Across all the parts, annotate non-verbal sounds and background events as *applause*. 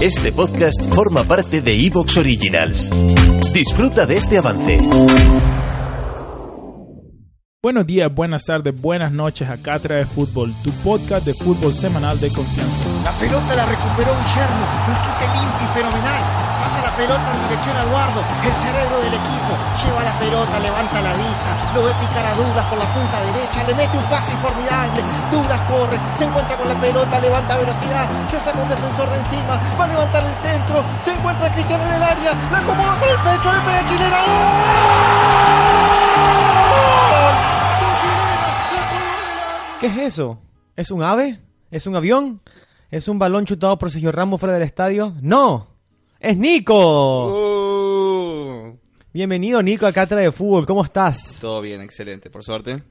Este podcast forma parte de Evox Originals. Disfruta de este avance. Buenos días, buenas tardes, buenas noches a Cátedra de Fútbol, tu podcast de fútbol semanal de confianza. La pelota la recuperó Guillermo, un quite limpio y fenomenal. Pelota en dirección a Eduardo, el cerebro del equipo. Lleva la pelota, levanta la vista, lo ve picar a Douglas por la punta derecha, le mete un pase formidable. Douglas corre, se encuentra con la pelota, levanta velocidad, se saca un defensor de encima, va a levantar el centro, se encuentra Cristiano en el área, la acomoda con el pecho, le pega Chilena. ¿Qué es eso? ¿Es un ave? ¿Es un avión? ¿Es un balón chutado por Sergio Ramos fuera del estadio? ¡No! ¡Es Nico! Uh, Bienvenido Nico a Cátedra de Fútbol, ¿cómo estás? todo bien, excelente, por suerte.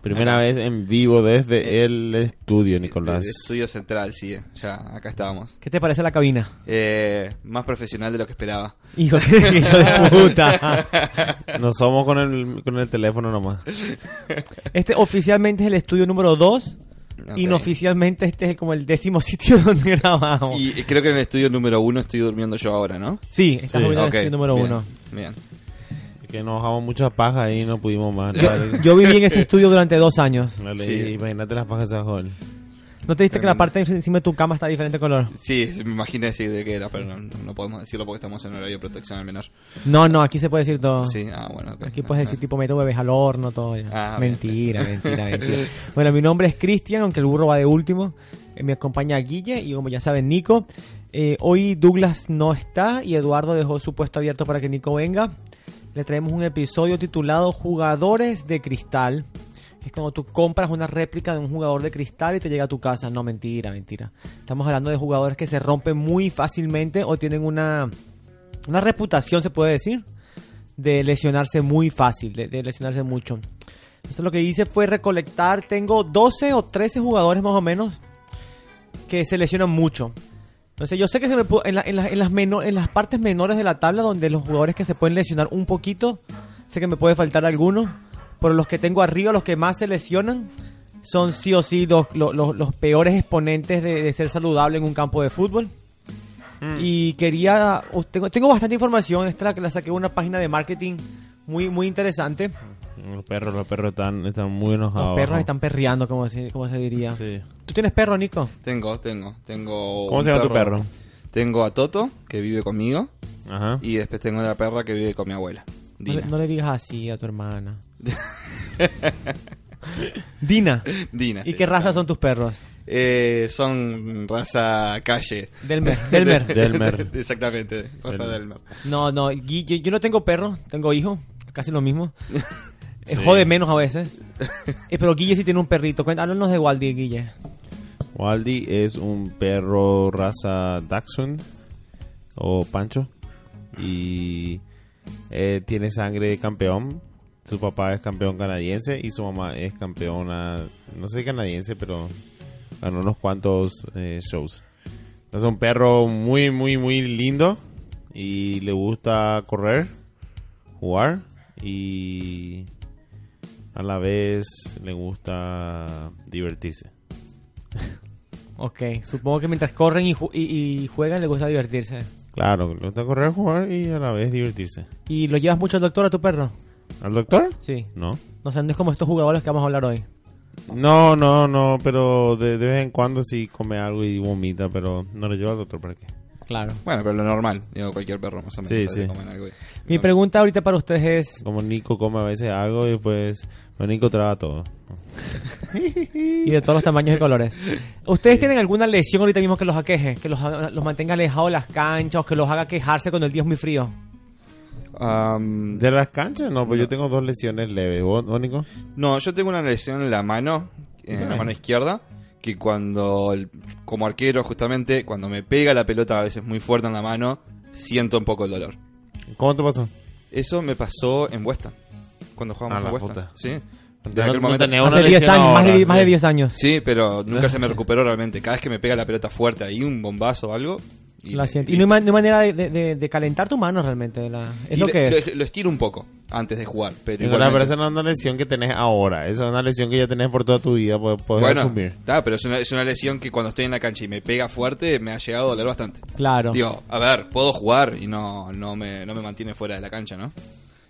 Primera vez en vivo desde el estudio, El Nicolás. estudio central, sí, ya acá estábamos. ¿Qué te parece la cabina? Eh, más profesional de lo que esperaba. Hijo, qué hijo de puta. *laughs* No somos con el, con el teléfono nomás. *laughs* Este oficialmente es el estudio número 2. Inoficialmente este es como el décimo *laughs* sitio donde grabamos. Y creo que en el estudio número uno estoy durmiendo yo ahora, ¿no? Sí, estás Sí. durmiendo en el estudio número bien, 1. Bien. Que nos bajamos mucha paja ahí y no pudimos más. Yo viví en ese estudio durante dos años. Sí. Imagínate las pajas de Sajol. ¿No te diste que la parte de encima de tu cama está de diferente color? Sí, me imaginé sí de qué era, pero no, no podemos decirlo porque estamos en horario de protección al menor. No, no, aquí se puede decir todo. Sí, ah, bueno. ok. Aquí puedes decir tipo meto bebés al horno, todo. ya. Ah, bien, mentira, mentira, *laughs* mentira. Bueno, mi nombre es Cristian, aunque el burro va de último. Eh, me acompaña Guille y como ya saben, Nico. Eh, hoy Douglas no está y Eduardo dejó su puesto abierto para que Nico venga. Le traemos un episodio titulado Jugadores de Cristal. Es como tú compras una réplica de un jugador de cristal y te llega a tu casa. No, mentira, mentira. Estamos hablando de jugadores que se rompen muy fácilmente o tienen una, una reputación, se puede decir, de lesionarse muy fácil, de, lesionarse mucho. Entonces lo que hice fue recolectar, tengo 12 o 13 jugadores más o menos que se lesionan mucho. Entonces yo sé que se me pu- en, la- en la- en las meno- en las partes menores de la tabla donde los jugadores que se pueden lesionar un poquito, sé que me puede faltar alguno, pero los que tengo arriba, los que más se lesionan, son sí o sí los, los- peores exponentes de, de ser saludable en un campo de fútbol. Y quería, uh, tengo, tengo bastante información, esta la saqué de una página de marketing muy, muy interesante. Los perros, los perros están, están muy enojados. Los perros están perreando, como se, como se diría. Sí. ¿Tú tienes perro, Nico? Tengo, tengo, tengo... ¿Cómo se llama tu perro? Tengo a Toto, que vive conmigo, Ajá. y después tengo a la perra que vive con mi abuela, no le digas así a tu hermana. *laughs* Dina. Dina, ¿Y sí. qué raza son tus perros? Eh, son raza calle. Delmer. *laughs* Delmer. Delmer. *laughs* Exactamente, raza Delmer. Delmer. No, no, yo, yo no tengo perro, tengo hijo, casi lo mismo. Eh, Sí. Jode menos a veces. Eh, pero Guille sí tiene un perrito. Háblanos de Waldi, Guille. Waldi es un perro raza Dachshund o Pancho y eh, tiene sangre de campeón. Su papá es campeón canadiense y su mamá es campeona, no sé canadiense, pero ganó unos cuantos eh, shows. Es un perro muy, muy, muy lindo y le gusta correr, jugar y a la vez le gusta divertirse. Ok, supongo que mientras corren y, ju- y- y juegan les gusta divertirse. Claro, le gusta correr, jugar y a la vez divertirse. ¿Y lo llevas mucho al doctor a tu perro? ¿Al doctor? Sí. No. No sé, no es como estos jugadores que vamos a hablar hoy. No, no, no, pero de, de vez en cuando sí come algo y vomita, pero no lo llevo al doctor para qué. Claro. Bueno, pero lo normal, digo, cualquier perro más o menos. Sí, sí. comer algo y- Mi pregunta ahorita para ustedes es, Como Nico come a veces algo y después pero Nico traga todo. y de todos los tamaños y colores, ¿ustedes tienen alguna lesión ahorita mismo que los aqueje? Que los, haga- los mantenga alejados de las canchas o que los haga quejarse cuando el día es muy frío? Am, ¿De las canchas? No, pues yo tengo dos lesiones leves. ¿Vos, vos, Nico? no, yo tengo una lesión en la mano, en la Bueno. mano izquierda, que cuando, el- como arquero justamente, cuando me pega la pelota a veces muy fuerte en la mano, siento un poco el dolor. ¿Cómo te pasó? Eso me pasó en West Ham, cuando jugábamos A en la West Ham. Sí. No- En aquel no momento- una Hace 10 lesión años, más, ahora, de, más sí. de 10 años. Sí, pero nunca se me *laughs* recuperó realmente. Cada vez que me pega la pelota fuerte ahí, un bombazo o algo. Y, La no hay, no hay manera de, de- de- de calentar tu mano realmente. la- es lo le- que es. Lo, lo estiro un poco antes de jugar. Pero Nicolás, igualmente- pero esa no es una lesión que tenés ahora. Esa es una lesión que ya tenés por toda tu vida. Puedes Bueno, asumir. está, pero es una, es una lesión que cuando estoy en la cancha y me pega fuerte, me ha llegado a doler bastante. Claro. Digo, a ver, puedo jugar y no, no, me, no me mantiene fuera de la cancha, ¿no?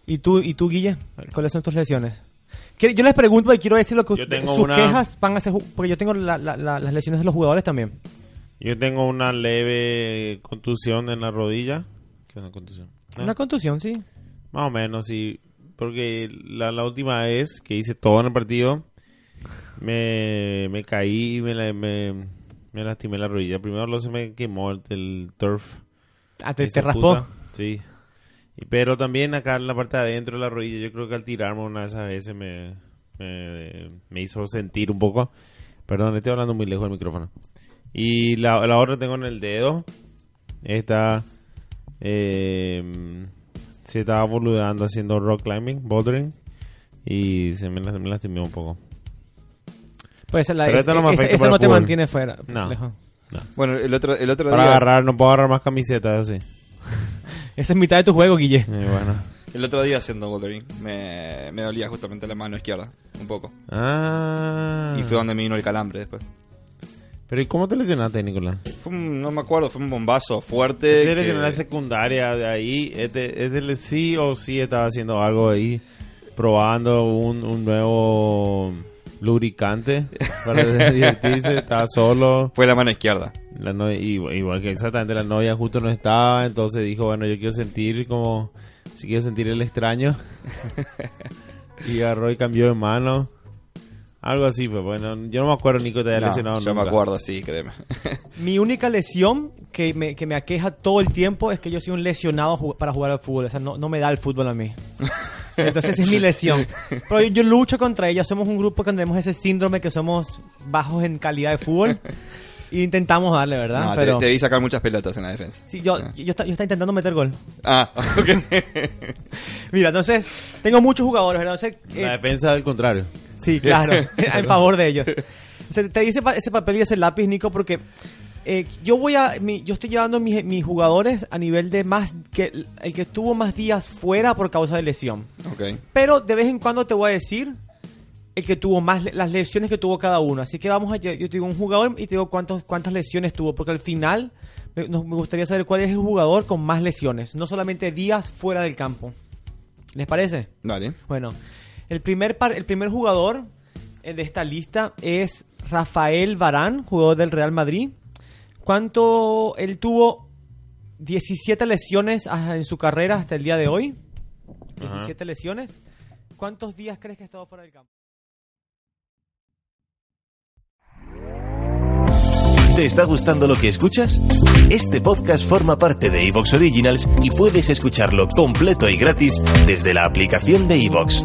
¿Y tú, ¿Y tú, Guille? ¿Cuáles son tus lesiones? Yo les pregunto y quiero decir lo que Yo tengo sus una- quejas van a ser. Porque yo tengo la- la- la- las lesiones de los jugadores también. Yo tengo una leve contusión en la rodilla. ¿Qué es una contusión? Ah, Una contusión, sí. Más o menos, sí. Porque la, la última vez que hice todo en el partido, me, me caí y me, la- me, me lastimé la rodilla. Primero lo se me quemó el, el turf. Ah, te, te raspó. puta. Sí. Y- Pero también acá en la parte de adentro de la rodilla, yo creo que al tirarme una de esas veces me, me, me hizo sentir un poco. Perdón, estoy hablando muy lejos del micrófono. Y la, la otra tengo en el dedo. Esta eh, se estaba boludeando haciendo rock climbing, bouldering. Y se me, la- me lastimé un poco. Pues la, Pero es- esta no me esa- afecta esa no te mantiene fuera. No. lejos. Bueno, el otro, el otro Para día. agarrar, no puedo agarrar más camisetas así. *laughs* Esa es mitad de tu juego, Guille. Y bueno. El otro día haciendo bouldering me, me dolía justamente la mano izquierda, un poco. Ah. Y fue donde me vino el calambre después. Pero ¿y cómo te lesionaste, Nicolás? Fue un- no me acuerdo, fue un bombazo Te fuerte. que- lesionó en la secundaria de ahí. Este, este le- sí o sí estaba haciendo algo ahí, probando un, un nuevo lubricante para *laughs* divertirse. Estaba solo. Fue la mano izquierda. La novia, igual, igual que exactamente la novia justo no estaba, entonces dijo, bueno, yo quiero sentir como, si quiero sentir el extraño. *laughs* y agarró y cambió de mano. Algo así fue, bueno, yo no me acuerdo Nico te había No, lesionado yo me nunca. acuerdo, sí, créeme. *laughs* Mi única lesión que me, que me aqueja todo el tiempo es que yo soy un lesionado para jugar al fútbol. O sea, no, no me da el fútbol a mí. *laughs* Entonces esa es mi lesión. Pero yo, yo lucho contra ella. Somos un grupo que tenemos ese síndrome que somos bajos en calidad de fútbol. E *laughs* intentamos darle, ¿verdad? No, te- Pero te, vi sacar muchas pelotas en la defensa. sí, yo, yo, yo, está- yo estaba intentando meter gol. Ah, ok. Mira, entonces, tengo muchos jugadores, ¿verdad? Entonces, eh, La defensa al contrario. Sí, *laughs* claro, *laughs* en favor de ellos. Se- te dice ese papel y ese lápiz, Nico, porque eh, yo voy a, mi- yo estoy llevando mis, mis jugadores a nivel de más que el que estuvo más días fuera por causa de lesión. ok. Pero de vez en cuando te voy a decir el que tuvo más las lesiones que tuvo cada uno. Así que vamos a, yo te digo un jugador y te digo cuántos, cuántas lesiones tuvo, porque al final me, nos- me gustaría saber cuál es el jugador con más lesiones, no solamente días fuera del campo. ¿Les parece? Vale. Bueno, el primer, par- el primer jugador eh, de esta lista es Rafael Varán, jugador del Real Madrid. ¿Cuánto él tuvo? 17 lesiones ah, en su carrera hasta el día de hoy. 17 lesiones. ¿Cuántos días crees que ha estado fuera del campo? ¿Te está gustando lo que escuchas? Este podcast forma parte de Evox Originals y puedes escucharlo completo y gratis desde la aplicación de Evox.